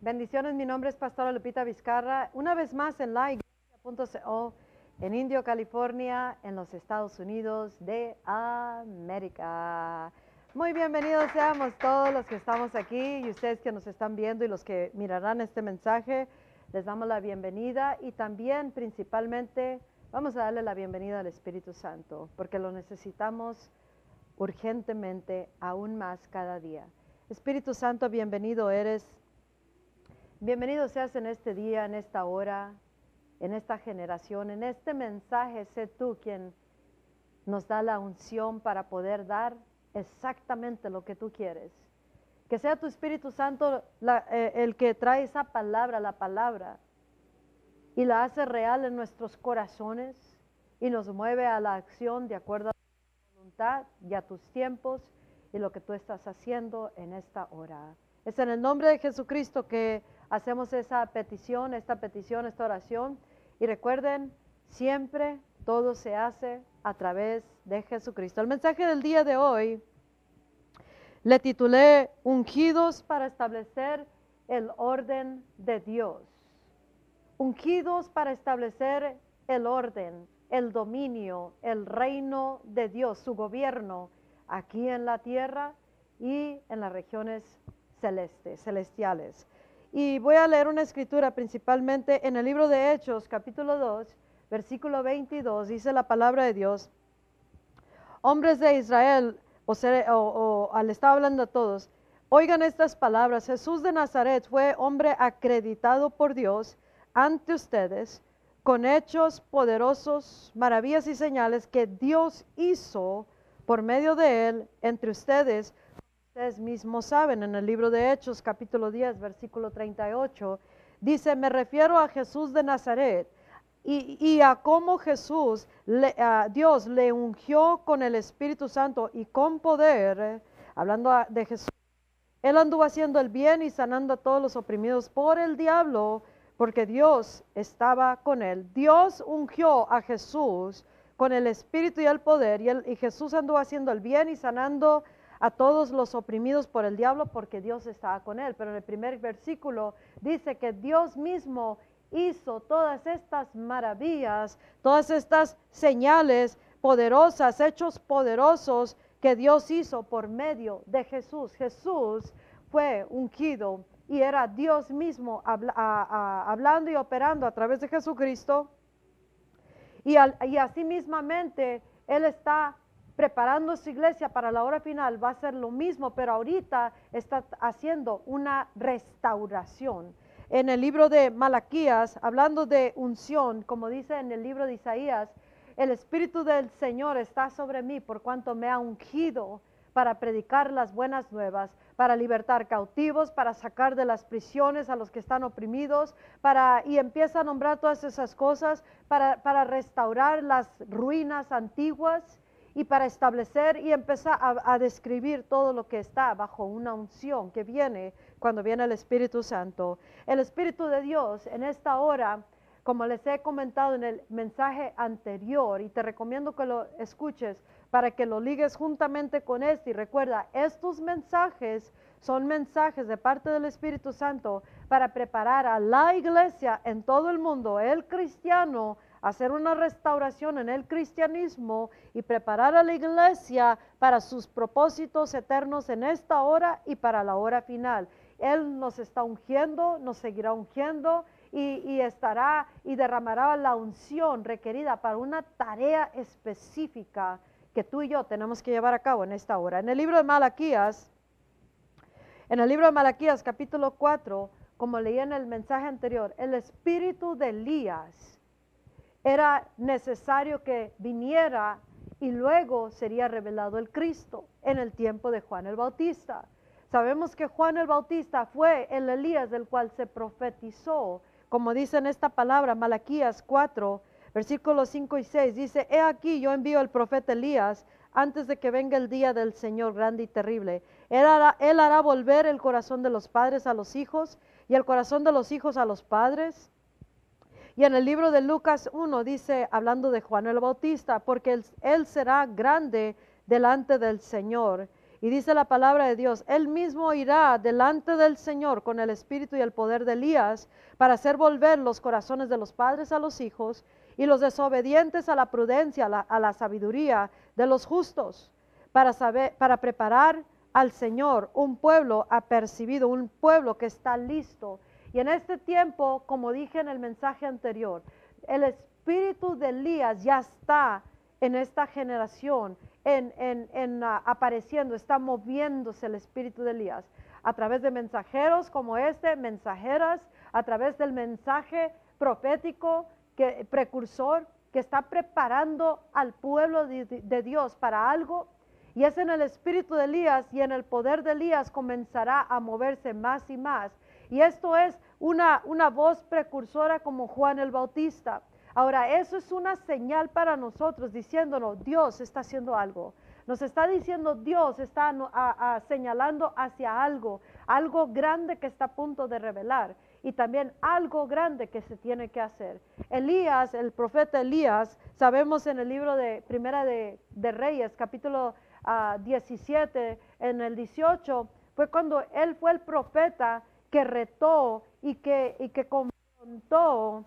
Bendiciones, mi nombre es Pastora Lupita Vizcarra. Una vez más en la iglesia.co en Indio, California, en los Estados Unidos de América. Muy bienvenidos seamos todos los que estamos aquí y ustedes que nos están viendo y los que mirarán este mensaje. Les damos la bienvenida y también principalmente vamos a darle la bienvenida al Espíritu Santo porque lo necesitamos urgentemente aún más cada día. Espíritu Santo, bienvenido eres. Bienvenido seas en este día, en esta hora, en esta generación, en este mensaje. Sé tú quien nos da la unción para poder dar exactamente lo que tú quieres. Que sea tu Espíritu Santo eh, el que trae esa palabra, la palabra, y la hace real en nuestros corazones y nos mueve a la acción de acuerdo a tu voluntad y a tus tiempos y lo que tú estás haciendo en esta hora. Es en el nombre de Jesucristo que hacemos esa petición, esta petición, esta oración. Y recuerden, siempre todo se hace a través de Jesucristo. El mensaje del día de hoy le titulé Ungidos para establecer el orden de Dios. Ungidos para establecer el orden, el dominio, el reino de Dios, su gobierno aquí en la tierra y en las regiones celestes, celestiales. Y voy a leer una escritura principalmente en el libro de Hechos, capítulo 2, versículo 22, dice la palabra de Dios, hombres de Israel, o, al estar hablando a todos, oigan estas palabras, Jesús de Nazaret fue hombre acreditado por Dios ante ustedes con hechos poderosos, maravillas y señales que Dios hizo por medio de él entre ustedes. Ustedes mismos saben, en el libro de Hechos, capítulo 10, versículo 38, dice, me refiero a Jesús de Nazaret y, a cómo Jesús, Dios le ungió con el Espíritu Santo y con poder, hablando de Jesús. Él anduvo haciendo el bien y sanando a todos los oprimidos por el diablo, porque Dios estaba con él. Dios ungió a Jesús con el espíritu y el poder, y, y Jesús anduvo haciendo el bien y sanando a todos los oprimidos por el diablo porque Dios estaba con él. Pero en el primer versículo dice que Dios mismo hizo todas estas maravillas, todas estas señales poderosas, hechos poderosos que Dios hizo por medio de Jesús. Jesús fue ungido y era Dios mismo hablando y operando a través de Jesucristo y, así mismamente Él está preparando su iglesia para la hora final, va a ser lo mismo, pero ahorita está haciendo una restauración. En el libro de Malaquías, hablando de unción, como dice en el libro de Isaías, el Espíritu del Señor está sobre mí por cuanto me ha ungido para predicar las buenas nuevas, para libertar cautivos, para sacar de las prisiones a los que están oprimidos, y empieza a nombrar todas esas cosas, para restaurar las ruinas antiguas y para establecer y empezar a, describir todo lo que está bajo una unción que viene cuando viene el Espíritu Santo. El Espíritu de Dios en esta hora, como les he comentado en el mensaje anterior, y te recomiendo que lo escuches, para que lo ligues juntamente con este. Y recuerda, estos mensajes son mensajes de parte del Espíritu Santo para preparar a la iglesia en todo el mundo, el cristiano, hacer una restauración en el cristianismo y preparar a la iglesia para sus propósitos eternos en esta hora y para la hora final. Él nos está ungiendo, nos seguirá ungiendo y, estará y derramará la unción requerida para una tarea específica que tú y yo tenemos que llevar a cabo en esta hora. En el libro de Malaquías, en el libro de Malaquías capítulo 4, como leí en el mensaje anterior, el espíritu de Elías era necesario que viniera y luego sería revelado el Cristo en el tiempo de Juan el Bautista. Sabemos que Juan el Bautista fue el Elías del cual se profetizó, como dice en esta palabra, Malaquías 4, Versículos 5 y 6 dice, he aquí yo envío al profeta Elías antes de que venga el día del Señor grande y terrible. Él hará, él hará volver el corazón de los padres a los hijos y el corazón de los hijos a los padres. Y en el libro de Lucas 1 dice, hablando de Juan el Bautista, porque él, será grande delante del Señor Y dice la palabra de Dios, Él mismo irá delante del Señor con el espíritu y el poder de Elías para hacer volver los corazones de los padres a los hijos y los desobedientes a la prudencia, a la, sabiduría de los justos, para, saber, para preparar al Señor un pueblo apercibido, un pueblo que está listo. Y en este tiempo, como dije en el mensaje anterior, el espíritu de Elías ya está en esta generación en, ah, apareciendo, está moviéndose el espíritu de Elías a través de mensajeros como este, mensajeras, a través del mensaje profético, precursor, que está preparando al pueblo de, Dios para algo. Y es en el espíritu de Elías y en el poder de Elías comenzará a moverse más y más. Y esto es una, una voz precursora como Juan el Bautista. Ahora, eso es una señal para nosotros diciéndonos, Dios está haciendo algo. Nos está diciendo Dios está señalando hacia algo, algo grande que está a punto de revelar y también algo grande que se tiene que hacer. Elías, el profeta Elías, sabemos en el libro de Primera de, Reyes, capítulo 17, ah, en el 18, fue cuando él fue el profeta que retó y que, y que confrontó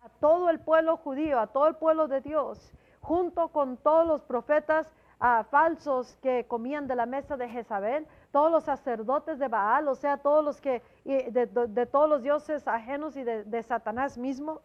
a todo el pueblo judío, a todo el pueblo de Dios, junto con todos los profetas ah, falsos que comían de la mesa de Jezabel, todos los sacerdotes de Baal, o sea, todos los que, de, todos los dioses ajenos y de, Satanás mismo.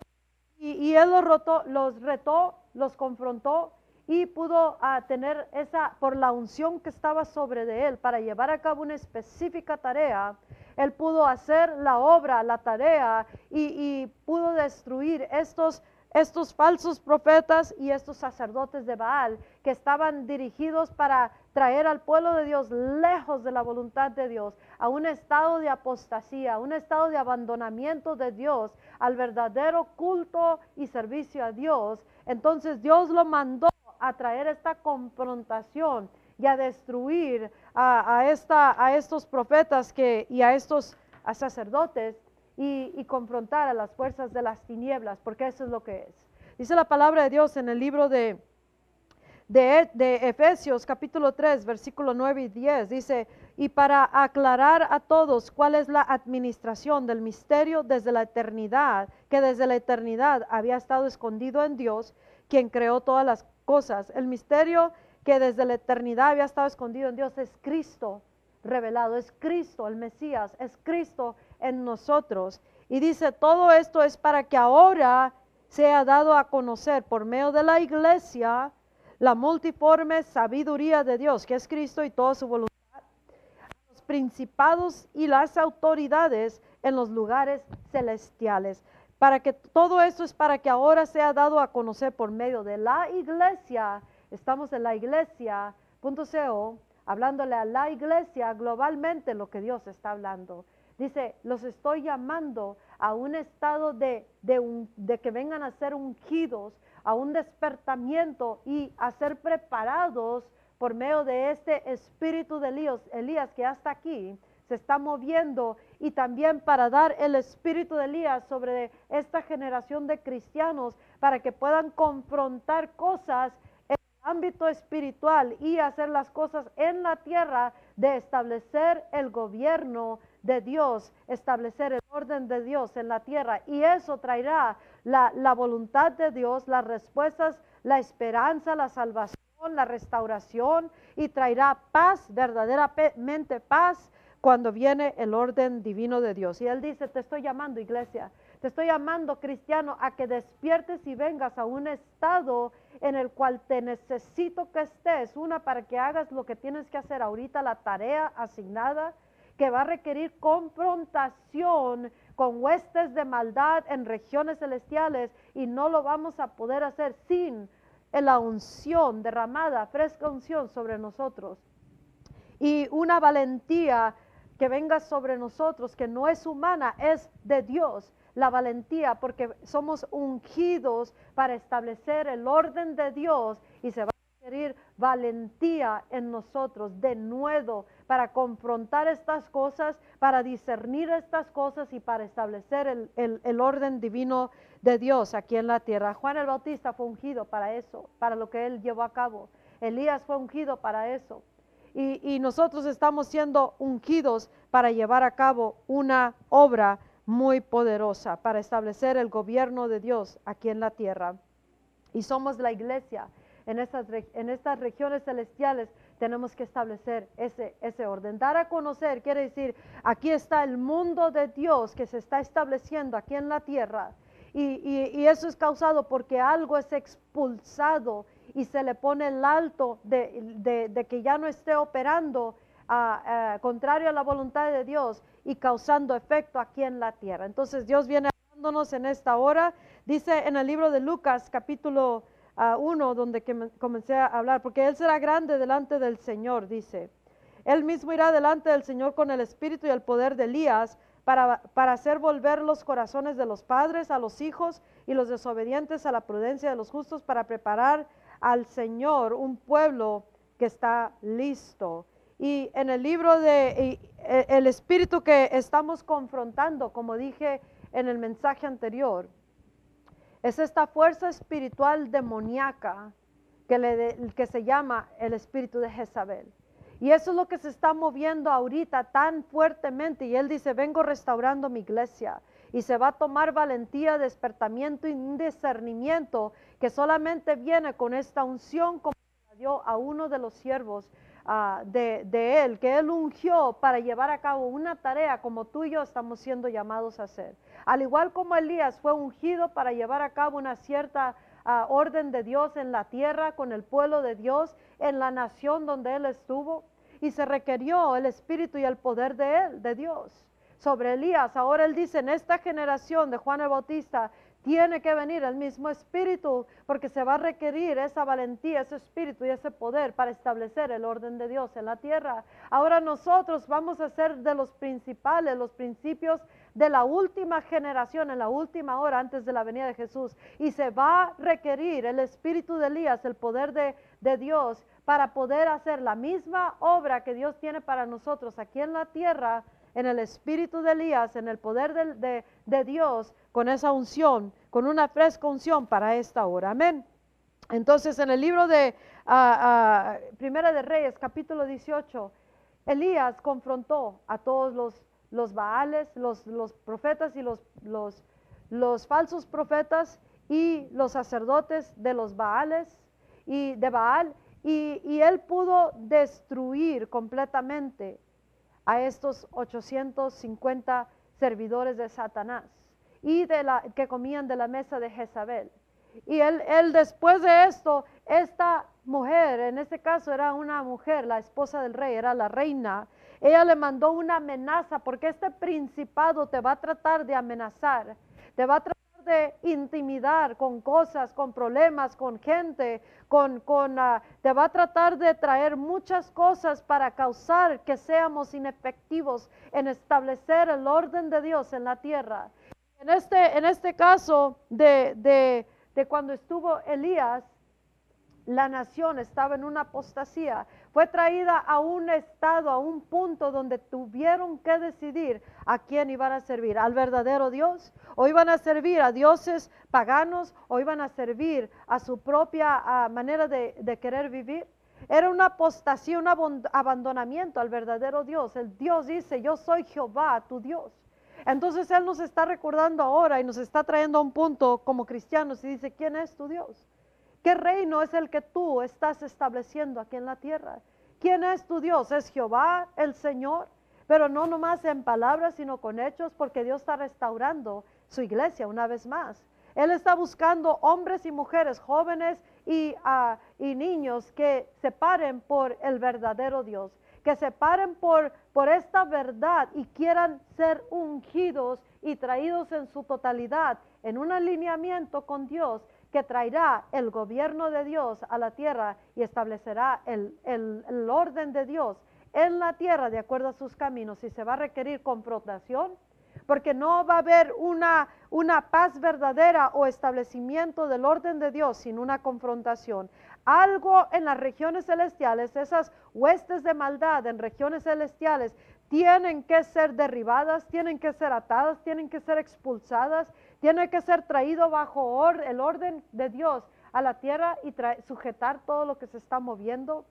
Y, él los, rotó, los retó, los confrontó y pudo ah, tener esa, por la unción que estaba sobre de él, para llevar a cabo una específica tarea, él pudo hacer la obra, la tarea y, pudo destruir estos, estos falsos profetas y estos sacerdotes de Baal que estaban dirigidos para traer al pueblo de Dios lejos de la voluntad de Dios, a un estado de apostasía, a un estado de abandonamiento de Dios, al verdadero culto y servicio a Dios. Entonces Dios lo mandó a traer esta confrontación y a destruir a, estos profetas y a estos sacerdotes y, confrontar a las fuerzas de las tinieblas, porque eso es lo que es. Dice la palabra de Dios en el libro de, de, de, Efesios capítulo 3, versículo 9 y 10. Dice, y para aclarar a todos cuál es la administración del misterio desde la eternidad, que desde la eternidad había estado escondido en Dios, quien creó todas las cosas. El misterio que desde la eternidad había estado escondido en Dios, es Cristo revelado, es Cristo el Mesías, es Cristo en nosotros. Y dice, todo esto es para que ahora sea dado a conocer por medio de la iglesia la multiforme sabiduría de Dios, que es Cristo y toda su voluntad, los principados y las autoridades en los lugares celestiales. Para que todo esto es para que ahora sea dado a conocer por medio de la iglesia Estamos en la iglesia.co hablándole a la iglesia globalmente lo que Dios está hablando. Dice, los estoy llamando a un estado de, de, que vengan a ser ungidos, a un despertamiento y a ser preparados por medio de este espíritu de Elías, Elías que hasta aquí se está moviendo y también para dar el espíritu de Elías sobre esta generación de cristianos para que puedan confrontar cosas ámbito espiritual y hacer las cosas en la tierra de establecer el gobierno de Dios, establecer el orden de Dios en la tierra. Y eso traerá la, voluntad de Dios, las respuestas, la esperanza, la salvación, la restauración y traerá paz, verdaderamente paz, cuando viene el orden divino de Dios. Y Él dice, te estoy llamando iglesia, te estoy llamando cristiano a que despiertes y vengas a un estado en el cual te necesito que estés, una para que hagas lo que tienes que hacer ahorita, la tarea asignada, que va a requerir confrontación con huestes de maldad en regiones celestiales y no lo vamos a poder hacer sin la unción derramada, fresca unción sobre nosotros. Y una valentía que venga sobre nosotros, que no es humana, es de Dios la valentía porque somos ungidos para establecer el orden de Dios y se va a requerir valentía en nosotros de nuevo para confrontar estas cosas, para discernir estas cosas y para establecer el, el orden divino de Dios aquí en la tierra. Juan el Bautista fue ungido para eso, para lo que él llevó a cabo. Elías fue ungido para eso. y, y nosotros estamos siendo ungidos para llevar a cabo una obra muy poderosa, para establecer el gobierno de Dios aquí en la tierra. Y somos la iglesia en estas, en estas regiones celestiales tenemos que establecer ese, ese orden. Dar a conocer quiere decir, aquí está el mundo de Dios que se está estableciendo aquí en la tierra. Y, y, eso es causado porque algo es expulsado y se le pone el alto de, de, que ya no esté operando a, contrario a la voluntad de Dios y causando efecto aquí en la tierra. Entonces Dios viene hablándonos en esta hora. Dice en el libro de Lucas capítulo a uno donde que comencé a hablar, porque Él será grande delante del Señor, dice. Él mismo irá delante del Señor con el espíritu y el poder de Elías para, para hacer volver los corazones de los padres a los hijos y los desobedientes a la prudencia de los justos para preparar al Señor un pueblo que está listo. Y en el libro de e, el espíritu que estamos confrontando, como dije en el mensaje anterior, es esta fuerza espiritual demoníaca que, le que se llama el espíritu de Jezabel. Y eso es lo que se está moviendo ahorita tan fuertemente. Y él dice, vengo restaurando mi iglesia. Y se va a tomar valentía, despertamiento y discernimiento que solamente viene con esta unción como dio a uno de los siervos Ah, de, Él, que Él ungió para llevar a cabo una tarea como tú y yo estamos siendo llamados a hacer. Al igual como Elías fue ungido para llevar a cabo una cierta ah, orden de Dios en la tierra, con el pueblo de Dios, en la nación donde Él estuvo, y se requirió el espíritu y el poder de Él, de Dios sobre Elías. Ahora él dice, en esta generación de Juan el Bautista, tiene que venir el mismo espíritu porque se va a requerir esa valentía, ese espíritu y ese poder para establecer el orden de Dios en la tierra. Ahora nosotros vamos a ser de los principales, los principios de la última generación, en la última hora antes de la venida de Jesús. Y se va a requerir el espíritu de Elías, el poder de, Dios para poder hacer la misma obra que Dios tiene para nosotros aquí en la tierra en el espíritu de Elías, en el poder de, Dios, con esa unción, con una fresca unción para esta hora. Amén. Entonces, en el libro de uh, Primera de Reyes, capítulo 18, Elías confrontó a todos los, Baales, los, profetas y los, falsos profetas y los sacerdotes de los Baales y de Baal, y, y él pudo destruir completamente a estos 850 servidores de Satanás y que comían de la mesa de Jezabel. Y él, él después de esto, esta mujer, en este caso era una mujer, la esposa del rey, era la reina, ella le mandó una amenaza porque este principado te va a tratar de amenazar, te va a tratar de intimidar con cosas, con problemas, con gente, con, con ah, te va a tratar de traer muchas cosas para causar que seamos inefectivos en establecer el orden de Dios en la tierra. En este, en este caso de, de, de cuando estuvo Elías, la nación estaba en una apostasía, fue traída a un estado, a un punto donde tuvieron que decidir a quién iban a servir, al verdadero Dios, o iban a servir a dioses paganos, o iban a servir a su propia manera de, de querer vivir. Era una apostasía, un abandonamiento al verdadero Dios. El Dios dice, yo soy Jehová, tu Dios. Entonces Él nos está recordando ahora y nos está trayendo a un punto como cristianos y dice, ¿quién es tu Dios? ¿Qué reino es el que tú estás estableciendo aquí en la tierra? ¿Quién es tu Dios? Es Jehová, el Señor, pero no nomás en palabras, sino con hechos, porque Dios está restaurando su iglesia una vez más. Él está buscando hombres y mujeres, jóvenes y, ah, y niños que se paren por el verdadero Dios, que se paren por, por esta verdad y quieran ser ungidos y traídos en su totalidad en un alineamiento con Dios que traerá el gobierno de Dios a la tierra y establecerá el, orden de Dios en la tierra de acuerdo a sus caminos y se va a requerir confrontación porque no va a haber una, una paz verdadera o establecimiento del orden de Dios sin una confrontación. Algo en las regiones celestiales, esas huestes de maldad en regiones celestiales, tienen que ser derribadas, tienen que ser atadas, tienen que ser expulsadas tiene que ser traído bajo el orden de Dios a la tierra y sujetar todo lo que se está moviendo.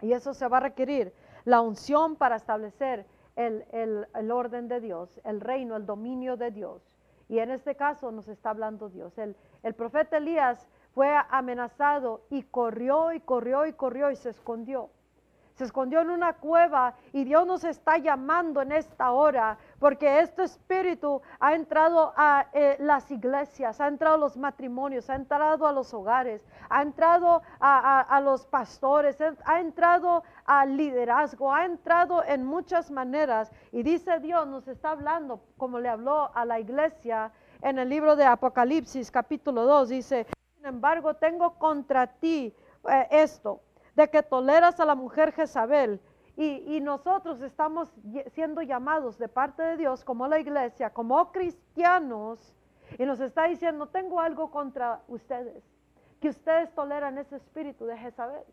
Y eso se va a requerir la unción para establecer el, el, el, orden de Dios, el reino, el dominio de Dios. Y en este caso nos está hablando Dios. El, el profeta Elías fue amenazado y corrió y corrió y corrió y se escondió se escondió en una cueva y Dios nos está llamando en esta hora porque este espíritu ha entrado a eh, las iglesias, ha entrado a los matrimonios, ha entrado a los hogares, ha entrado a, los pastores, ha entrado al liderazgo, ha entrado en muchas maneras. Y dice Dios, nos está hablando como le habló a la iglesia en el libro de Apocalipsis capítulo 2, dice, sin embargo tengo contra ti eh, esto de que toleras a la mujer Jezabel. Y, nosotros estamos siendo llamados de parte de Dios como la iglesia, como cristianos, y nos está diciendo, tengo algo contra ustedes, que ustedes toleran ese espíritu de Jezabel.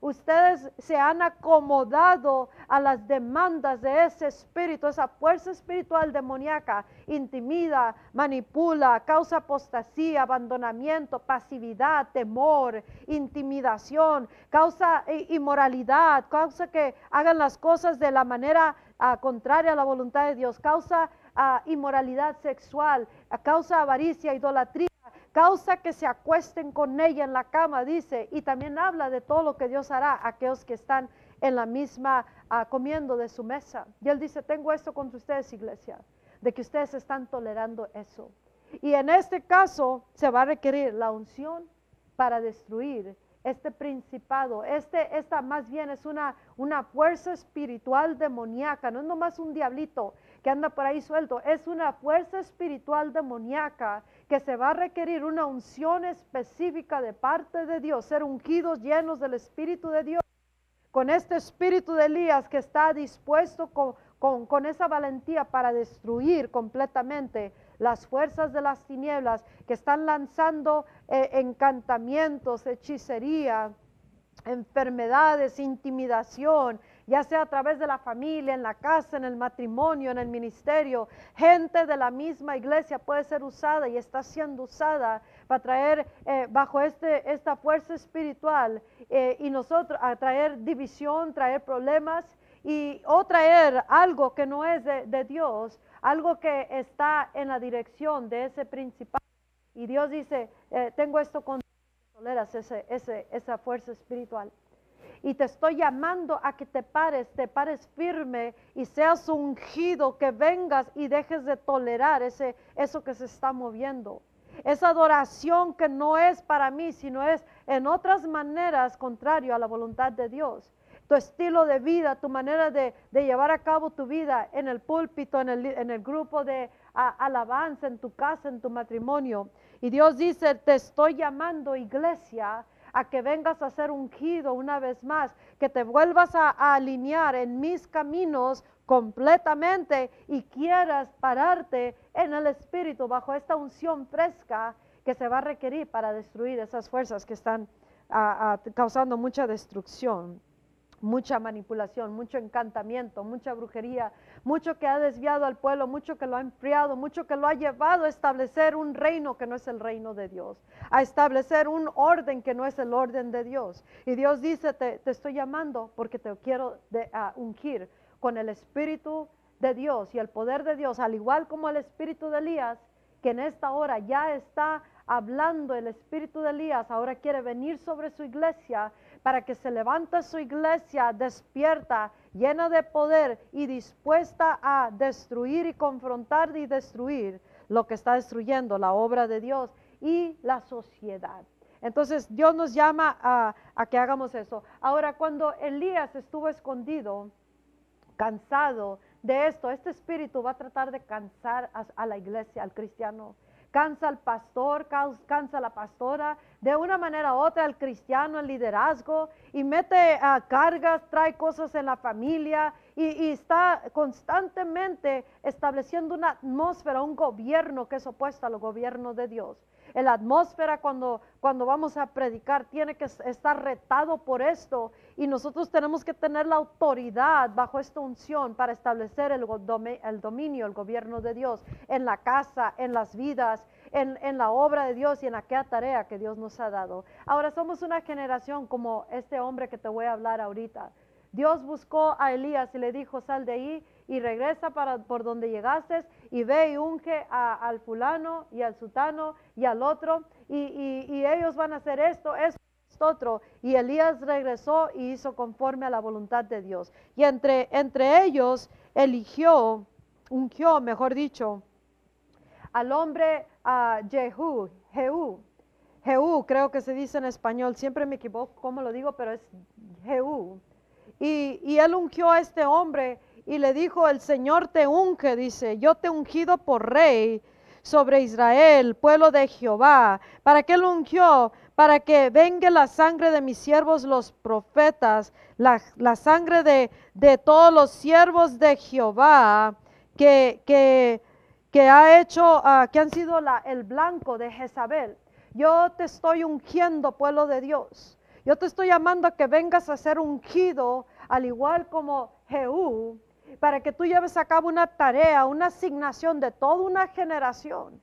Ustedes se han acomodado a las demandas de ese espíritu, esa fuerza espiritual demoníaca, intimida, manipula, causa apostasía, abandonamiento, pasividad, temor, intimidación, causa inmoralidad, causa que hagan las cosas de la manera ah, contraria a la voluntad de Dios, causa ah, inmoralidad sexual, causa avaricia, idolatría causa que se acuesten con ella en la cama, dice, y también habla de todo lo que Dios hará a aquellos que están en la misma ah, comiendo de su mesa. Y él dice, tengo esto contra ustedes, iglesia, de que ustedes están tolerando eso. Y en este caso se va a requerir la unción para destruir este principado, este, esta más bien es una, una fuerza espiritual demoníaca, no es nomás un diablito que anda por ahí suelto, es una fuerza espiritual demoníaca que se va a requerir una unción específica de parte de Dios, ser ungidos, llenos del Espíritu de Dios, con este espíritu de Elías que está dispuesto con, con, esa valentía para destruir completamente las fuerzas de las tinieblas que están lanzando eh, encantamientos, hechicería, enfermedades, intimidación, ya sea a través de la familia, en la casa, en el matrimonio, en el ministerio. Gente de la misma iglesia puede ser usada y está siendo usada para traer eh, bajo este, esta fuerza espiritual eh, y nosotros a traer división, traer problemas y o traer algo que no es de, Dios, algo que está en la dirección de ese principal. Y Dios dice, eh, tengo esto con toleras esa fuerza espiritual y te estoy llamando a que te pares, te pares firme y seas ungido, que vengas y dejes de tolerar ese, eso que se está moviendo. Esa adoración que no es para mí, sino es en otras maneras contrario a la voluntad de Dios. Tu estilo de vida, tu manera de, llevar a cabo tu vida en el púlpito, en el, en el grupo de alabanza, en tu casa, en tu matrimonio. Y Dios dice, te estoy llamando iglesia a que vengas a ser ungido una vez más, que te vuelvas a, alinear en mis caminos completamente y quieras pararte en el Espíritu bajo esta unción fresca que se va a requerir para destruir esas fuerzas que están causando mucha destrucción mucha manipulación, mucho encantamiento, mucha brujería, mucho que ha desviado al pueblo, mucho que lo ha enfriado, mucho que lo ha llevado a establecer un reino que no es el reino de Dios, a establecer un orden que no es el orden de Dios. Y Dios dice, te, estoy llamando porque te quiero ungir con el Espíritu de Dios y el poder de Dios, al igual como el Espíritu de Elías, que en esta hora ya está hablando el Espíritu de Elías, ahora quiere venir sobre su iglesia para que se levante su iglesia despierta, llena de poder y dispuesta a destruir y confrontar y destruir lo que está destruyendo la obra de Dios y la sociedad. Entonces Dios nos llama a, que hagamos eso. Ahora, cuando Elías estuvo escondido, cansado de esto, este espíritu va a tratar de cansar a la iglesia, al cristiano cansa al pastor, cansa a la pastora, de una manera u otra al cristiano, el liderazgo, y mete a cargas, trae cosas en la familia y, está constantemente estableciendo una atmósfera, un gobierno que es opuesto al gobierno de Dios. La atmósfera cuando, cuando vamos a predicar tiene que estar retado por esto y nosotros tenemos que tener la autoridad bajo esta unción para establecer el, el dominio, el gobierno de Dios en la casa, en las vidas, en, en, la obra de Dios y en aquella tarea que Dios nos ha dado. Ahora somos una generación como este hombre que te voy a hablar ahorita. Dios buscó a Elías y le dijo, sal de ahí y regresa por donde llegaste y ve y unge al fulano y al sutano y al otro y, ellos van a hacer esto, esto, esto, otro. Y Elías regresó y hizo conforme a la voluntad de Dios. Y entre, entre ellos eligió, ungió, mejor dicho, al hombre a Jehú, Jehú, Jehú, creo que se dice en español, siempre me equivoco cómo lo digo, pero es Jehú. Y, él ungió a este hombre y le dijo, el Señor te unge, dice, yo te he ungido por rey sobre Israel, pueblo de Jehová. ¿Para qué lo ungió? Para que venga la sangre de mis siervos los profetas, la, sangre de, de, todos los siervos de Jehová que, que, ha hecho, uh, que han sido el blanco de Jezabel. Yo te estoy ungiendo, pueblo de Dios. Yo te estoy llamando a que vengas a ser ungido, al igual como Jehú para que tú lleves a cabo una tarea, una asignación de toda una generación.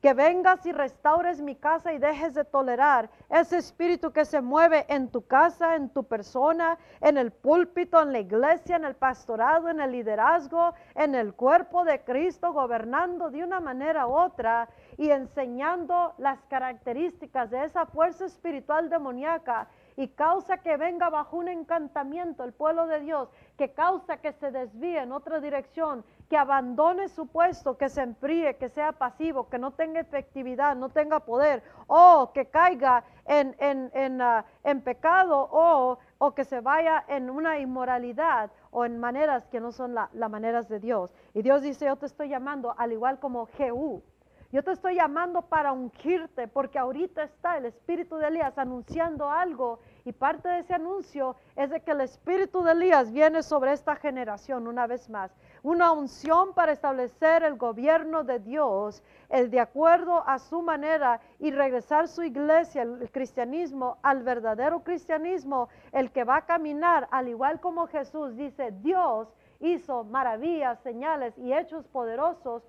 Que vengas y restaures mi casa y dejes de tolerar ese espíritu que se mueve en tu casa, en tu persona, en el púlpito, en la iglesia, en el pastorado, en el liderazgo, en el cuerpo de Cristo, gobernando de una manera u otra y enseñando las características de esa fuerza espiritual demoníaca y causa que venga bajo un encantamiento el pueblo de Dios, que causa que se desvíe en otra dirección, que abandone su puesto, que se enfríe, que sea pasivo, que no tenga efectividad, no tenga poder, o que caiga en, en, en, ah, pecado, o, o, que se vaya en una inmoralidad o en maneras que no son las maneras de Dios. Y Dios dice, yo te estoy llamando al igual como Jehú, yo te estoy llamando para ungirte porque ahorita está el espíritu de Elías anunciando algo y parte de ese anuncio es de que el espíritu de Elías viene sobre esta generación una vez más. Una unción para establecer el gobierno de Dios el de acuerdo a su manera y regresar su iglesia, el cristianismo, al verdadero cristianismo, el que va a caminar al igual como Jesús dice, Dios hizo maravillas, señales y hechos poderosos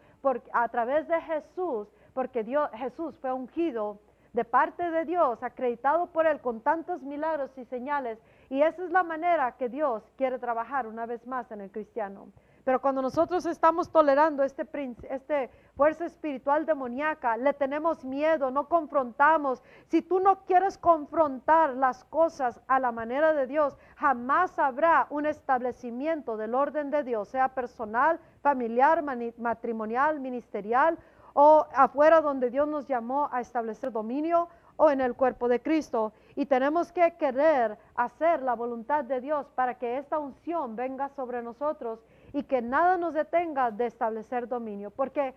a través de Jesús, porque Dios, Jesús fue ungido de parte de Dios, acreditado por Él con tantos milagros y señales. Y esa es la manera que Dios quiere trabajar una vez más en el cristiano. Pero cuando nosotros estamos tolerando este, este fuerza espiritual demoníaca, le tenemos miedo, no confrontamos. Si tú no quieres confrontar las cosas a la manera de Dios, jamás habrá un establecimiento del orden de Dios, sea personal, familiar, matrimonial, ministerial o afuera donde Dios nos llamó a establecer dominio o en el cuerpo de Cristo. Y tenemos que querer hacer la voluntad de Dios para que esta unción venga sobre nosotros y que nada nos detenga de establecer dominio, porque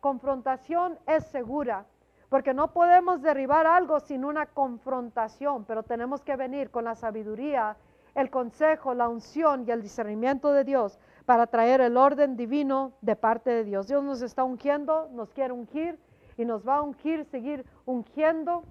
confrontación es segura, porque no podemos derribar algo sin una confrontación, pero tenemos que venir con la sabiduría, el consejo, la unción y el discernimiento de Dios para traer el orden divino de parte de Dios. Dios nos está ungiendo, nos quiere ungir y nos va a ungir, seguir ungiendo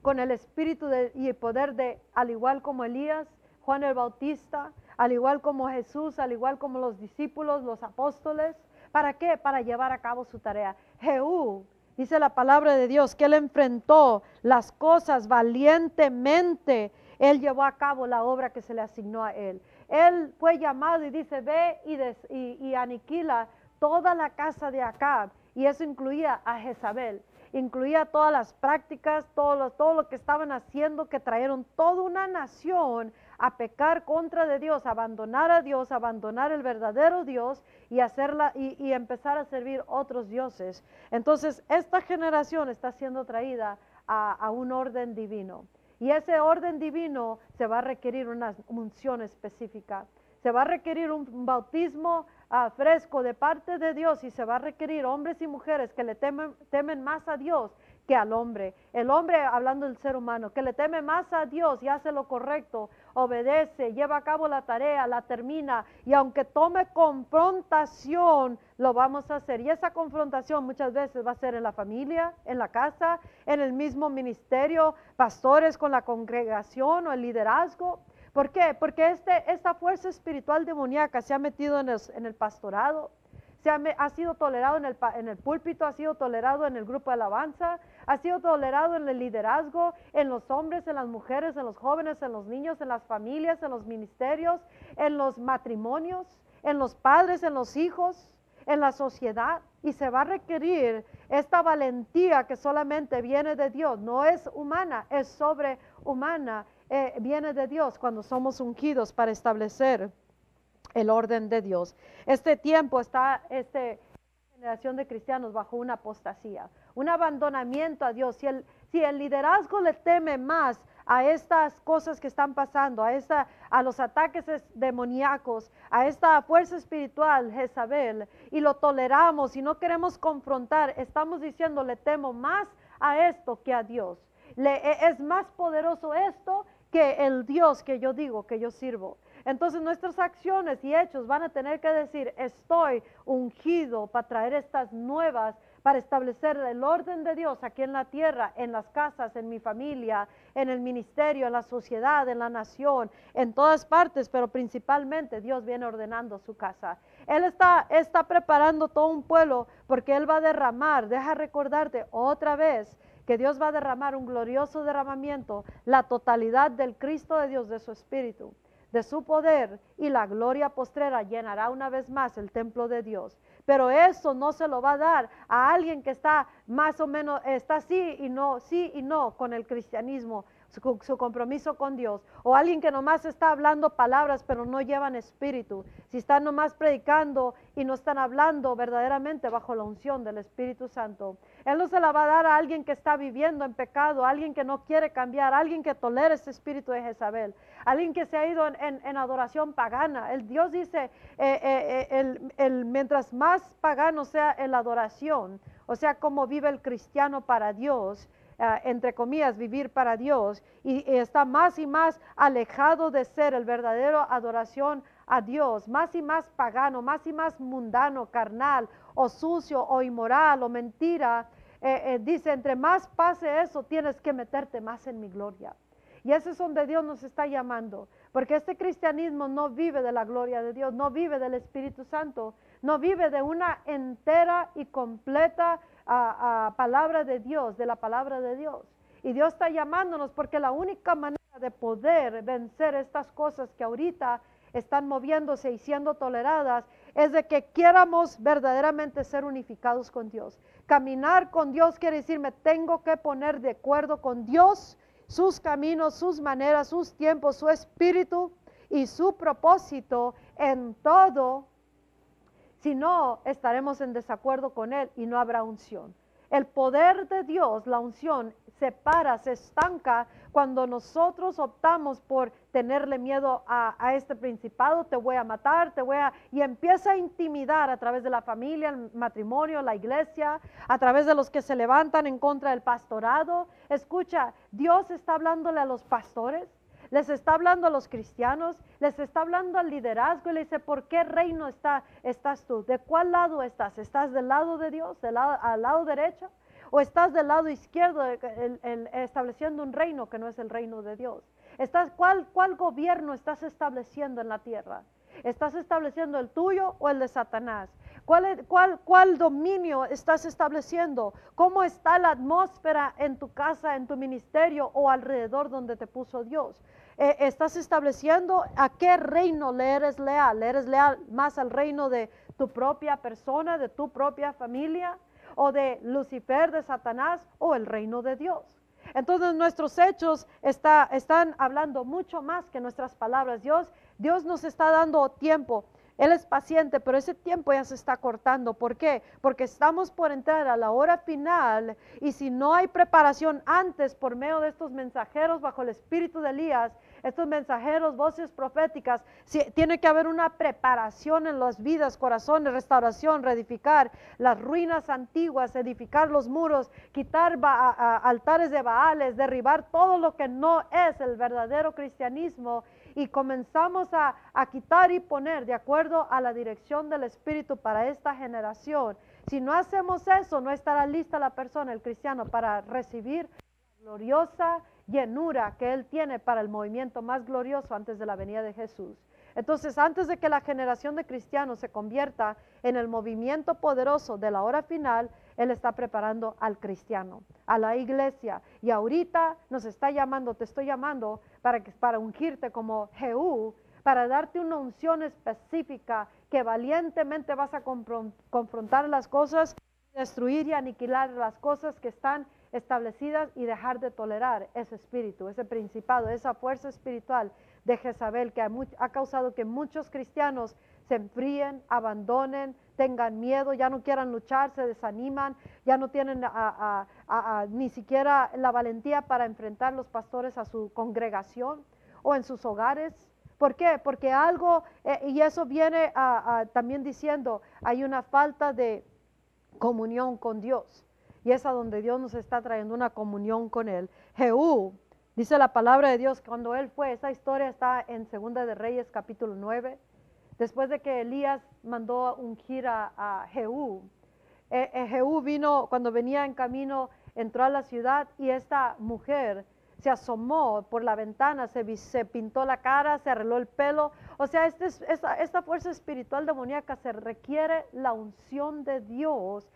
con el espíritu y el poder de, al igual como Elías, Juan el Bautista, al igual como Jesús, al igual como los discípulos, los apóstoles. ¿Para qué? Para llevar a cabo su tarea. Jehú, dice la palabra de Dios, que él enfrentó las cosas valientemente. Él llevó a cabo la obra que se le asignó a él. Él fue llamado y dice, ve y, aniquila toda la casa de Acab. Y eso incluía a Jezabel incluía todas las prácticas, todo lo, todo lo que estaban haciendo, que trajeron toda una nación a pecar contra de Dios, abandonar a Dios, abandonar el verdadero Dios y hacerla y, empezar a servir otros dioses. Entonces, esta generación está siendo traída a, un orden divino. Y ese orden divino se va a requerir una unción específica. Se va a requerir un bautismo ah, fresco de parte de Dios y se va a requerir hombres y mujeres que le temen, temen más a Dios que al hombre. El hombre, hablando del ser humano, que le teme más a Dios y hace lo correcto, obedece, lleva a cabo la tarea, la termina y aunque tome confrontación, lo vamos a hacer. Y esa confrontación muchas veces va a ser en la familia, en la casa, en el mismo ministerio, pastores con la congregación o el liderazgo. ¿Por qué? Porque este, esta fuerza espiritual demoníaca se ha metido en el, pastorado, se ha, sido tolerado en el, en el púlpito, ha sido tolerado en el grupo de alabanza, ha sido tolerado en el liderazgo, en los hombres, en las mujeres, en los jóvenes, en los niños, en las familias, en los ministerios, en los matrimonios, en los padres, en los hijos, en la sociedad. Y se va a requerir esta valentía que solamente viene de Dios, no es humana, es sobrehumana eh, viene de Dios cuando somos ungidos para establecer el orden de Dios. Este tiempo está, este, generación de cristianos bajo una apostasía, un abandonamiento a Dios. Si el, si el liderazgo le teme más a estas cosas que están pasando, a, esta, a los ataques demoníacos, a esta fuerza espiritual, Jezabel, y lo toleramos y no queremos confrontar, estamos diciendo, le temo más a esto que a Dios. Le, e, es más poderoso esto que el Dios que yo digo que yo sirvo. Entonces nuestras acciones y hechos van a tener que decir, estoy ungido para traer estas nuevas, para establecer el orden de Dios aquí en la tierra, en las casas, en mi familia, en el ministerio, en la sociedad, en la nación, en todas partes, pero principalmente Dios viene ordenando su casa. Él está, está preparando todo un pueblo porque Él va a derramar, deja recordarte otra vez, que Dios va a derramar un glorioso derramamiento, la totalidad del Cristo de Dios, de su Espíritu, de su poder y la gloria postrera llenará una vez más el templo de Dios. Pero eso no se lo va a dar a alguien que está más o menos, está sí y no, sí y no con el cristianismo, su, compromiso con Dios, o alguien que nomás está hablando palabras pero no llevan espíritu, si están nomás predicando y no están hablando verdaderamente bajo la unción del Espíritu Santo. Él no se la va a dar a alguien que está viviendo en pecado, a alguien que no quiere cambiar, a alguien que tolera ese espíritu de Jezabel, alguien que se ha ido en, adoración pagana. El Dios dice, eh, eh, eh, el, mientras más pagano sea la adoración, o sea, como vive el cristiano para Dios, Ah, entre comillas, vivir para Dios y, está más y más alejado de ser el verdadero adoración a Dios, más y más pagano, más y más mundano, carnal o sucio o inmoral o mentira. Eh, eh, dice, entre más pase eso, tienes que meterte más en mi gloria. Y ese es donde Dios nos está llamando, porque este cristianismo no vive de la gloria de Dios, no vive del Espíritu Santo, no vive de una entera y completa a, palabra de Dios, de la palabra de Dios. Y Dios está llamándonos porque la única manera de poder vencer estas cosas que ahorita están moviéndose y siendo toleradas es de que quieramos verdaderamente ser unificados con Dios. Caminar con Dios quiere decir me tengo que poner de acuerdo con Dios, sus caminos, sus maneras, sus tiempos, su espíritu y su propósito en todo si no, estaremos en desacuerdo con Él y no habrá unción. El poder de Dios, la unción, se para, se estanca cuando nosotros optamos por tenerle miedo a, este principado, te voy a matar, te voy a... Y empieza a intimidar a través de la familia, el matrimonio, la iglesia, a través de los que se levantan en contra del pastorado. Escucha, Dios está hablándole a los pastores les está hablando a los cristianos, les está hablando al liderazgo y le dice, ¿por qué reino está, estás tú? ¿De cuál lado estás? ¿Estás del lado de Dios, del lado, al lado derecho? ¿O estás del lado izquierdo estableciendo un reino que no es el reino de Dios? ¿Estás, cuál, ¿Cuál gobierno estás estableciendo en la tierra? ¿Estás estableciendo el tuyo o el de Satanás? ¿Cuál, cuál, ¿Cuál dominio estás estableciendo? ¿Cómo está la atmósfera en tu casa, en tu ministerio o alrededor donde te puso Dios? Eh, estás estableciendo a qué reino le eres leal. ¿Le eres leal más al reino de tu propia persona, de tu propia familia, o de Lucifer, de Satanás, o el reino de Dios? Entonces nuestros hechos están hablando mucho más que nuestras palabras. Dios, Dios nos está dando tiempo. Él es paciente, pero ese tiempo ya se está cortando. ¿Por qué? Porque estamos por entrar a la hora final y si no hay preparación antes por medio de estos mensajeros bajo el espíritu de Elías, estos mensajeros, voces proféticas, tiene que haber una preparación en las vidas, corazones, restauración, reedificar las ruinas antiguas, edificar los muros, quitar altares de Baales, derribar todo lo que no es el verdadero cristianismo y comenzamos a, quitar y poner de acuerdo a la dirección del Espíritu para esta generación. Si no hacemos eso, no estará lista la persona, el cristiano, para recibir la gloriosa llenura que Él tiene para el movimiento más glorioso antes de la venida de Jesús. Entonces, antes de que la generación de cristianos se convierta en el movimiento poderoso de la hora final, Él está preparando al cristiano, a la iglesia. Y ahorita nos está llamando, te estoy llamando para, que, para ungirte como Jehú, para darte una unción específica que valientemente vas a confrontar las cosas, destruir y aniquilar las cosas que están establecidas y dejar de tolerar ese espíritu, ese principado, esa fuerza espiritual de Jezabel que ha, causado que muchos cristianos se enfríen, abandonen, tengan miedo, ya no quieran luchar, se desaniman, ya no tienen ni siquiera la valentía para enfrentar los pastores a su congregación o en sus hogares. ¿Por qué? Porque algo, eh, y eso viene también diciendo, hay una falta de comunión con Dios. Y es a donde Dios nos está trayendo una comunión con Él. Jehú Dice la palabra de Dios, cuando él fue, esa historia está en Segunda de Reyes capítulo 9, después de que Elías mandó ungir a, a Jehú. Eh, eh, Jehú vino, cuando venía en camino, entró a la ciudad y esta mujer se asomó por la ventana, se, se pintó la cara, se arregló el pelo. O sea, esta, esta fuerza espiritual demoníaca se requiere la unción de Dios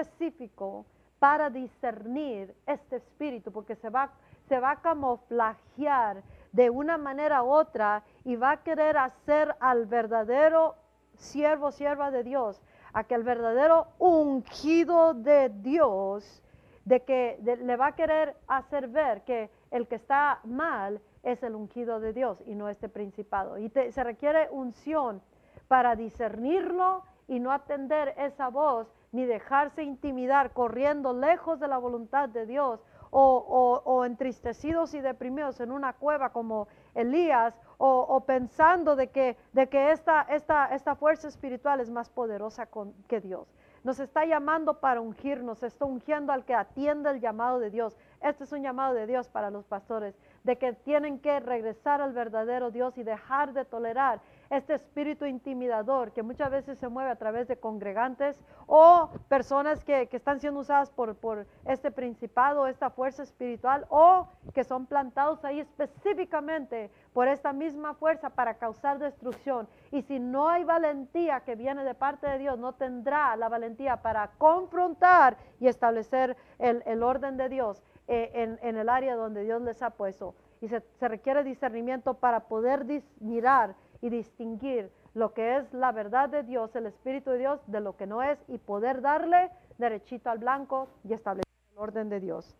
específico para discernir este espíritu, porque se va se va a camuflajear de una manera u otra y va a querer hacer al verdadero siervo, sierva de Dios, a que el verdadero ungido de Dios, de que le va a querer hacer ver que el que está mal es el ungido de Dios y no este principado. Y se requiere unción para discernirlo y no atender esa voz ni dejarse intimidar corriendo lejos de la voluntad de Dios o, entristecidos y deprimidos en una cueva como Elías, o, pensando de que, de que esta, esta, esta, fuerza espiritual es más poderosa que Dios. Nos está llamando para ungirnos, está ungiendo al que atiende el llamado de Dios. Este es un llamado de Dios para los pastores, de que tienen que regresar al verdadero Dios y dejar de tolerar este espíritu intimidador que muchas veces se mueve a través de congregantes o personas que, están siendo usadas por, por este principado, esta fuerza espiritual o que son plantados ahí específicamente por esta misma fuerza para causar destrucción. Y si no hay valentía que viene de parte de Dios, no tendrá la valentía para confrontar y establecer el, orden de Dios eh, en, el área donde Dios les ha puesto. Y se, se requiere discernimiento para poder mirar y distinguir lo que es la verdad de Dios, el Espíritu de Dios, de lo que no es y poder darle derechito al blanco y establecer el orden de Dios.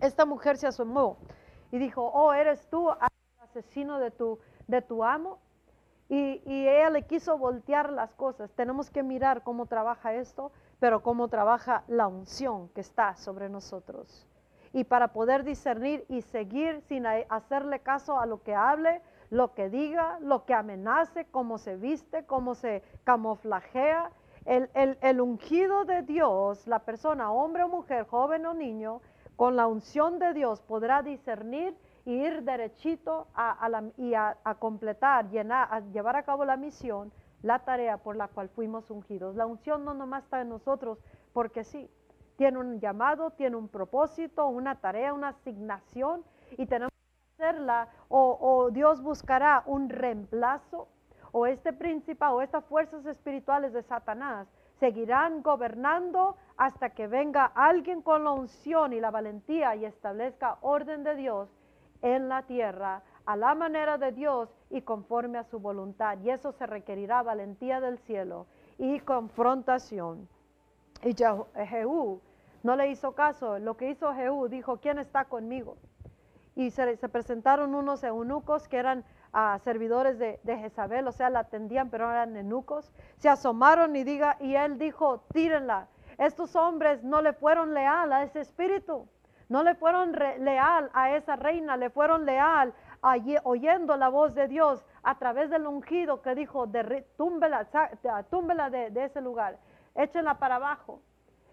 Esta mujer se asomó y dijo, oh, eres tú el asesino de tu, de tu amo. Y, y ella le quiso voltear las cosas. Tenemos que mirar cómo trabaja esto, pero cómo trabaja la unción que está sobre nosotros. Y para poder discernir y seguir sin hacerle caso a lo que hable, lo que diga, lo que amenace, cómo se viste, cómo se camuflajea. El, ungido de Dios, la persona, hombre o mujer, joven o niño, con la unción de Dios podrá discernir e ir derechito a, y a, completar, a llevar a cabo la misión, la tarea por la cual fuimos ungidos. La unción no nomás está en nosotros porque sí, tiene un llamado, tiene un propósito, una tarea, una asignación y tenemos hacerla o, Dios buscará un reemplazo o este principado o estas fuerzas espirituales de Satanás seguirán gobernando hasta que venga alguien con la unción y la valentía y establezca orden de Dios en la tierra a la manera de Dios y conforme a su voluntad. Y eso se requerirá valentía del cielo y confrontación. Y Jehú no le hizo caso. Lo que hizo Jehú dijo, ¿quién está conmigo? y se, presentaron unos eunucos que eran ah, servidores de, Jezabel, o sea, la atendían, pero eran eunucos. Se asomaron y, diga, y él dijo, tírenla. Estos hombres no le fueron leal a ese espíritu, no le fueron leal a esa reina, le fueron leal oyendo la voz de Dios a través del ungido que dijo, sa- túmbela de, de ese lugar, échenla para abajo.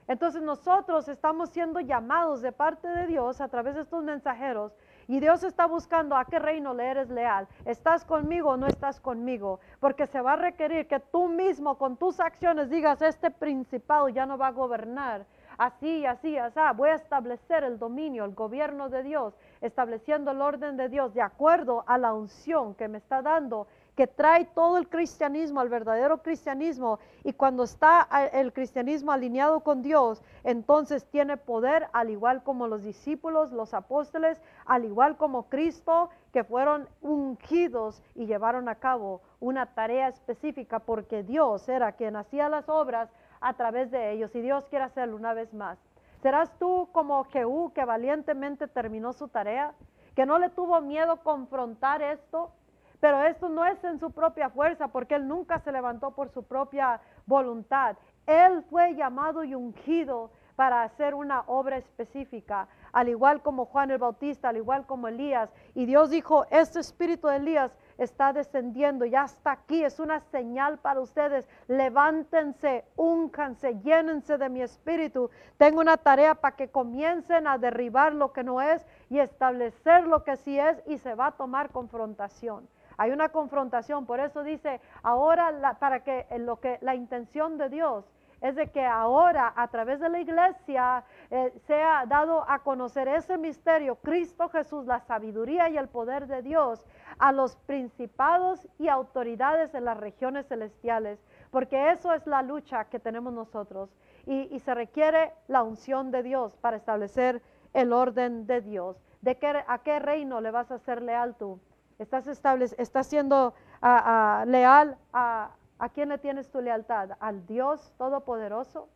Entonces nosotros estamos siendo llamados de parte de Dios a través de estos mensajeros y Dios está buscando a qué reino le eres leal. ¿Estás conmigo o no estás conmigo? Porque se va a requerir que tú mismo con tus acciones digas, este principado ya no va a gobernar. Así, así, así. Voy a establecer el dominio, el gobierno de Dios, estableciendo el orden de Dios de acuerdo a la unción que me está dando que trae todo el cristianismo, al verdadero cristianismo, y cuando está el cristianismo alineado con Dios, entonces tiene poder, al igual como los discípulos, los apóstoles, al igual como Cristo, que fueron ungidos y llevaron a cabo una tarea específica, porque Dios era quien hacía las obras a través de ellos, y Dios quiere hacerlo una vez más. ¿Serás tú como Jehú, que valientemente terminó su tarea, que no le tuvo miedo confrontar esto? Pero esto no es en su propia fuerza, porque él nunca se levantó por su propia voluntad. Él fue llamado y ungido para hacer una obra específica, al igual como Juan el Bautista, al igual como Elías. Y Dios dijo, este espíritu de Elías está descendiendo, ya está aquí, es una señal para ustedes. Levántense, úncanse, llénense de mi espíritu. Tengo una tarea para que comiencen a derribar lo que no es y establecer lo que sí es y se va a tomar confrontación. Hay una confrontación, por eso dice, ahora para que eh, lo que la intención de Dios es de que ahora a través de la iglesia eh, sea dado a conocer ese misterio, Cristo Jesús, la sabiduría y el poder de Dios a los principados y autoridades en las regiones celestiales, porque eso es la lucha que tenemos nosotros y, y se requiere la unción de Dios para establecer el orden de Dios. ¿De qué, a qué reino le vas a ser leal tú? ¿Estás, establec- estás siendo ah, ah, leal a, a quién le tienes tu lealtad? ¿Al Dios Todopoderoso?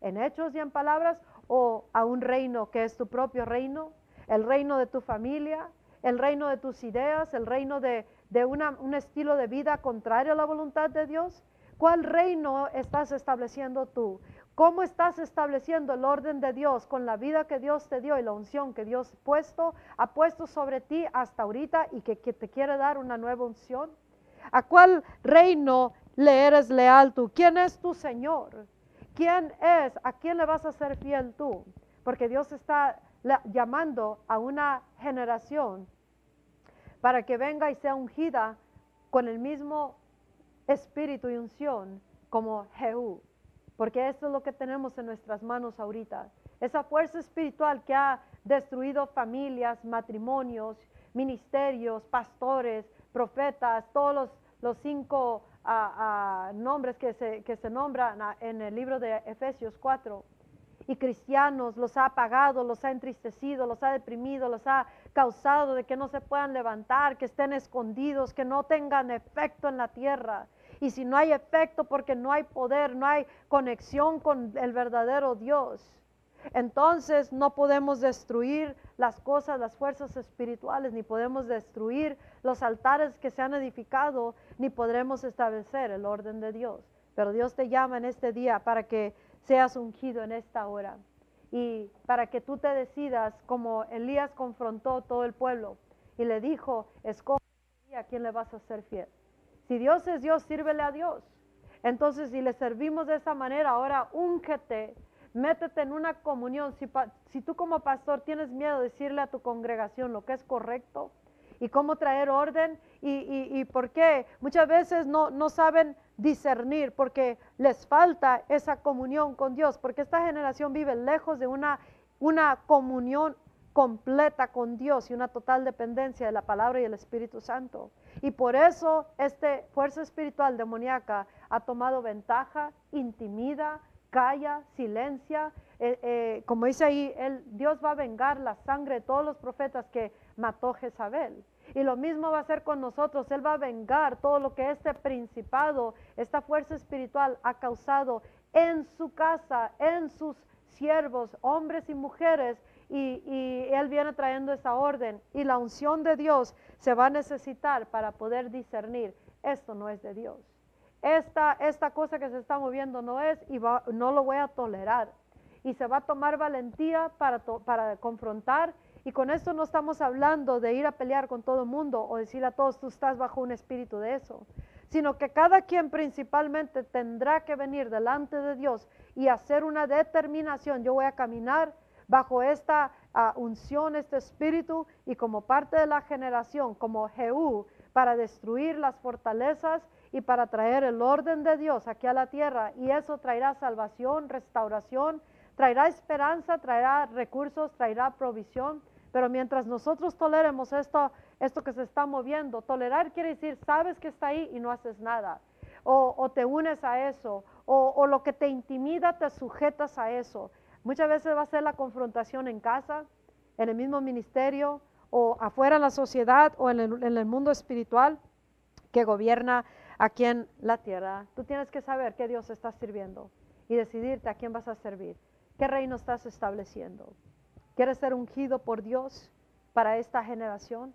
¿En hechos y en palabras? ¿O a un reino que es tu propio reino? ¿El reino de tu familia? ¿El reino de tus ideas? ¿El reino de, de una- un estilo de vida contrario a la voluntad de Dios? ¿Cuál reino estás estableciendo tú? ¿Cómo estás estableciendo el orden de Dios con la vida que Dios te dio y la unción que Dios puesto, ha puesto sobre ti hasta ahorita y que, que te quiere dar una nueva unción? ¿A cuál reino le eres leal tú? ¿Quién es tu Señor? ¿Quién es? ¿A quién le vas a ser fiel tú? Porque Dios está la- llamando a una generación para que venga y sea ungida con el mismo espíritu y unción como Jehú. Porque esto es lo que tenemos en nuestras manos ahorita. Esa fuerza espiritual que ha destruido familias, matrimonios, ministerios, pastores, profetas, todos los, los cinco ah, ah, nombres que se, que se nombran ah, en el libro de Efesios 4 y cristianos, los ha apagado, los ha entristecido, los ha deprimido, los ha causado de que no se puedan levantar, que estén escondidos, que no tengan efecto en la tierra. Y si no hay efecto porque no hay poder, no hay conexión con el verdadero Dios, entonces no podemos destruir las cosas, las fuerzas espirituales, ni podemos destruir los altares que se han edificado, ni podremos establecer el orden de Dios. Pero Dios te llama en este día para que seas ungido en esta hora y para que tú te decidas como Elías confrontó todo el pueblo y le dijo, escoge a quién le vas a ser fiel. Si Dios es Dios, sírvele a Dios. Entonces, si le servimos de esa manera, ahora úngete, métete en una comunión. Si, tú como pastor tienes miedo de decirle a tu congregación lo que es correcto y cómo traer orden y, y, y por qué muchas veces no, no saben discernir porque les falta esa comunión con Dios, porque esta generación vive lejos de una, una comunión completa con Dios y una total dependencia de la palabra y el Espíritu Santo. Y por eso esta fuerza espiritual demoníaca ha tomado ventaja, intimida, calla, silencia. Eh, eh, como dice ahí, él, Dios va a vengar la sangre de todos los profetas que mató Jezabel. Y lo mismo va a hacer con nosotros. Él va a vengar todo lo que este principado, esta fuerza espiritual ha causado en su casa, en sus siervos, hombres y mujeres. Y, Él viene trayendo esa orden. Y la unción de Dios se va a necesitar para poder discernir. Esto no es de Dios. Esta, esta cosa que se está moviendo no es y no lo voy a tolerar. Y se va a tomar valentía para, para confrontar Y con esto no estamos hablando de ir a pelear con todo el mundo o decir a todos, tú estás bajo un espíritu de eso, sino que cada quien principalmente tendrá que venir delante de Dios y hacer una determinación. Yo voy a caminar bajo esta ah, unción, este espíritu y como parte de la generación, como Jehú, para destruir las fortalezas y para traer el orden de Dios aquí a la tierra. Y eso traerá salvación, restauración, traerá esperanza, traerá recursos, traerá provisión. Pero mientras nosotros toleremos esto, esto que se está moviendo, tolerar quiere decir, sabes que está ahí y no haces nada. O, te unes a eso, o, o, lo que te intimida, te sujetas a eso. Muchas veces va a ser la confrontación en casa, en el mismo ministerio, o afuera en la sociedad, o en el, mundo espiritual que gobierna aquí en la tierra. Tú tienes que saber qué Dios está sirviendo y decidirte a quién vas a servir, qué reino estás estableciendo. ¿Quieres ser ungido por Dios para esta generación?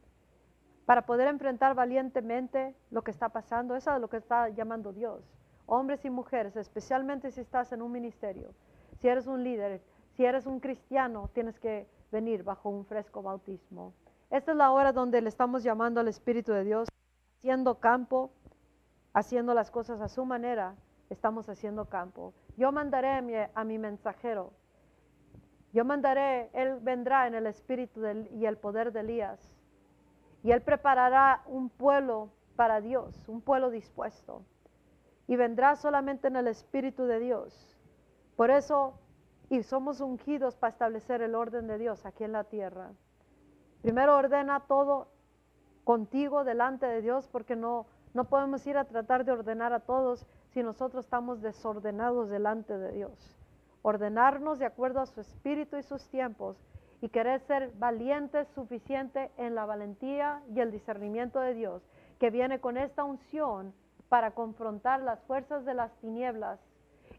Para poder enfrentar valientemente lo que está pasando. Eso es lo que está llamando Dios. Hombres y mujeres, especialmente si estás en un ministerio, si eres un líder, si eres un cristiano, tienes que venir bajo un fresco bautismo. Esta es la hora donde le estamos llamando al Espíritu de Dios, haciendo campo, haciendo las cosas a su manera, estamos haciendo campo. Yo mandaré a mi mensajero yo mandaré, Él vendrá en el espíritu y el poder de Elías. Y Él preparará un pueblo para Dios, un pueblo dispuesto. Y vendrá solamente en el espíritu de Dios. Por eso, y somos ungidos para establecer el orden de Dios aquí en la tierra. Primero ordena todo contigo delante de Dios porque no, no podemos ir a tratar de ordenar a todos si nosotros estamos desordenados delante de Dios ordenarnos de acuerdo a su espíritu y sus tiempos y querer ser valientes suficiente en la valentía y el discernimiento de Dios que viene con esta unción para confrontar las fuerzas de las tinieblas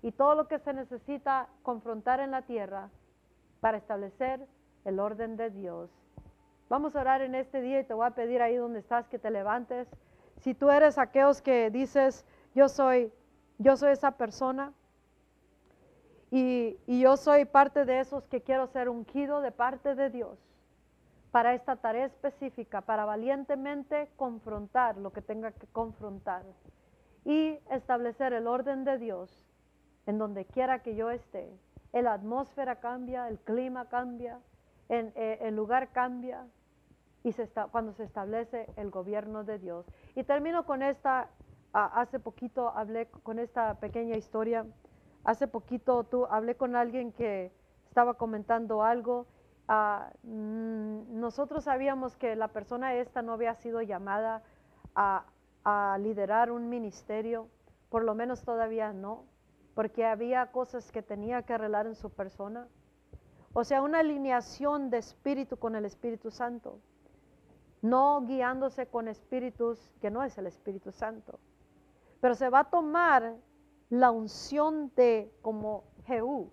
y todo lo que se necesita confrontar en la tierra para establecer el orden de Dios. Vamos a orar en este día y te voy a pedir ahí donde estás que te levantes. Si tú eres aquellos que dices, yo soy, yo soy esa persona, y, yo soy parte de esos que quiero ser ungido de parte de Dios para esta tarea específica, para valientemente confrontar lo que tenga que confrontar y establecer el orden de Dios en donde quiera que yo esté. La atmósfera cambia, el clima cambia, eh, el lugar cambia y se está, cuando se establece el gobierno de Dios. Y termino con esta, hace poquito hablé con esta pequeña historia Hace poquito tú hablé con alguien que estaba comentando algo. Ah, mm, nosotros sabíamos que la persona esta no había sido llamada a, a liderar un ministerio, por lo menos todavía no, porque había cosas que tenía que arreglar en su persona. O sea, una alineación de espíritu con el Espíritu Santo, no guiándose con espíritus que no es el Espíritu Santo. Pero se va a tomar la unción de como Jehú,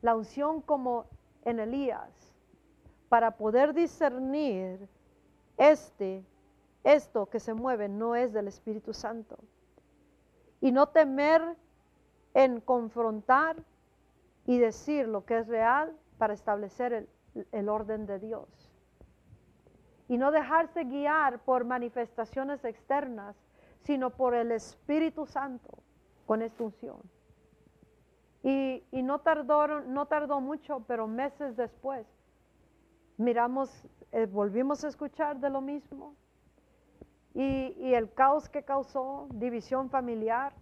la unción como en Elías, para poder discernir este, esto que se mueve no es del Espíritu Santo. Y no temer en confrontar y decir lo que es real para establecer el, orden de Dios. Y no dejarse guiar por manifestaciones externas, sino por el Espíritu Santo con esta unción. Y, no, tardó, no tardó mucho, pero meses después, miramos, eh, volvimos a escuchar de lo mismo. Y, y el caos que causó, división familiar,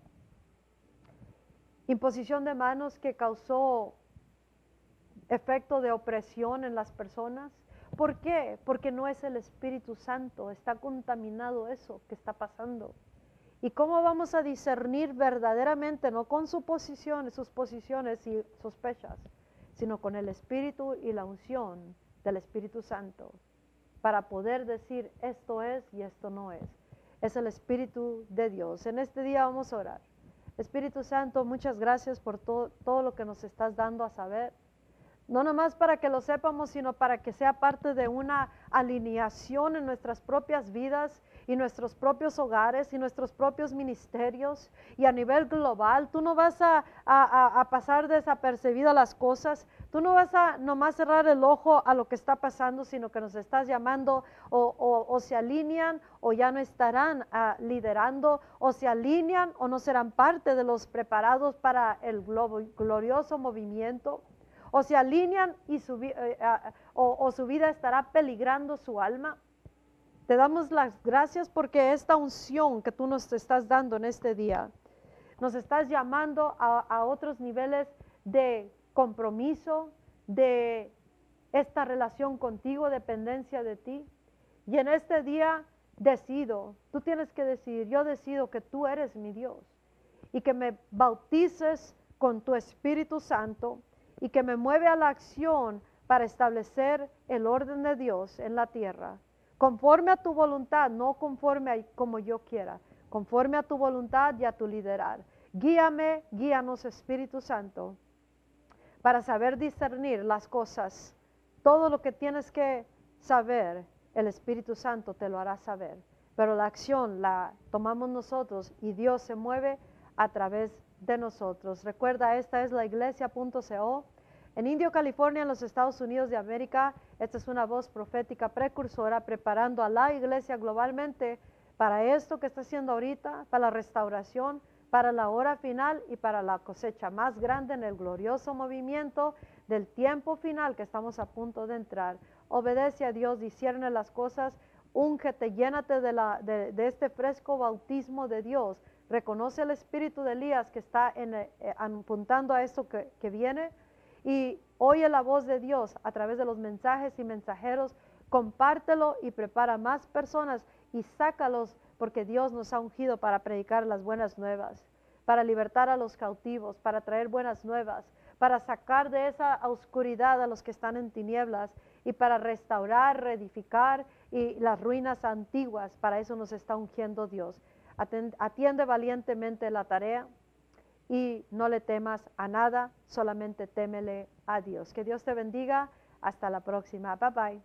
imposición de manos que causó efecto de opresión en las personas. ¿Por qué? Porque no es el Espíritu Santo, está contaminado eso que está pasando. ¿Y cómo vamos a discernir verdaderamente, no con suposiciones, sus posiciones y sospechas, sino con el Espíritu y la unción del Espíritu Santo, para poder decir esto es y esto no es? Es el Espíritu de Dios. En este día vamos a orar. Espíritu Santo, muchas gracias por todo, todo lo que nos estás dando a saber. no nomás para que lo sepamos, sino para que sea parte de una alineación en nuestras propias vidas y nuestros propios hogares y nuestros propios ministerios y a nivel global. Tú no vas a, pasar desapercibido las cosas, tú no vas a nomás cerrar el ojo a lo que está pasando, sino que nos estás llamando o, se alinean o ya no estarán ah, liderando o se alinean o no serán parte de los preparados para el glorioso movimiento o se alinean y su, eh, o, su vida estará peligrando su alma. Te damos las gracias porque esta unción que tú nos estás dando en este día, nos estás llamando a, a otros niveles de compromiso, de esta relación contigo, dependencia de ti. Y en este día decido, tú tienes que decidir, yo decido que tú eres mi Dios y que me bautices con tu Espíritu Santo y que me mueve a la acción para establecer el orden de Dios en la tierra, conforme a tu voluntad, no conforme a como yo quiera, conforme a tu voluntad y a tu liderar. Guíame, guíanos Espíritu Santo, para saber discernir las cosas. Todo lo que tienes que saber, el Espíritu Santo te lo hará saber. Pero la acción la tomamos nosotros y Dios se mueve a través de de nosotros. Recuerda, esta es la iglesia.co. En Indio, California, en los Estados Unidos de América, esta es una voz profética precursora preparando a la iglesia globalmente para esto que está haciendo ahorita, para la restauración, para la hora final y para la cosecha más grande en el glorioso movimiento del tiempo final que estamos a punto de entrar. Obedece a Dios, discierne las cosas, úngete, llénate de, la, de, de este fresco bautismo de Dios reconoce el espíritu de Elías que está eh, eh, apuntando a esto que, viene y oye la voz de Dios a través de los mensajes y mensajeros, compártelo y prepara más personas y sácalos porque Dios nos ha ungido para predicar las buenas nuevas, para libertar a los cautivos, para traer buenas nuevas, para sacar de esa oscuridad a los que están en tinieblas y para restaurar, reedificar las ruinas antiguas. Para eso nos está ungiendo Dios atiende valientemente la tarea y no le temas a nada, solamente témele a Dios. Que Dios te bendiga. Hasta la próxima. Bye bye.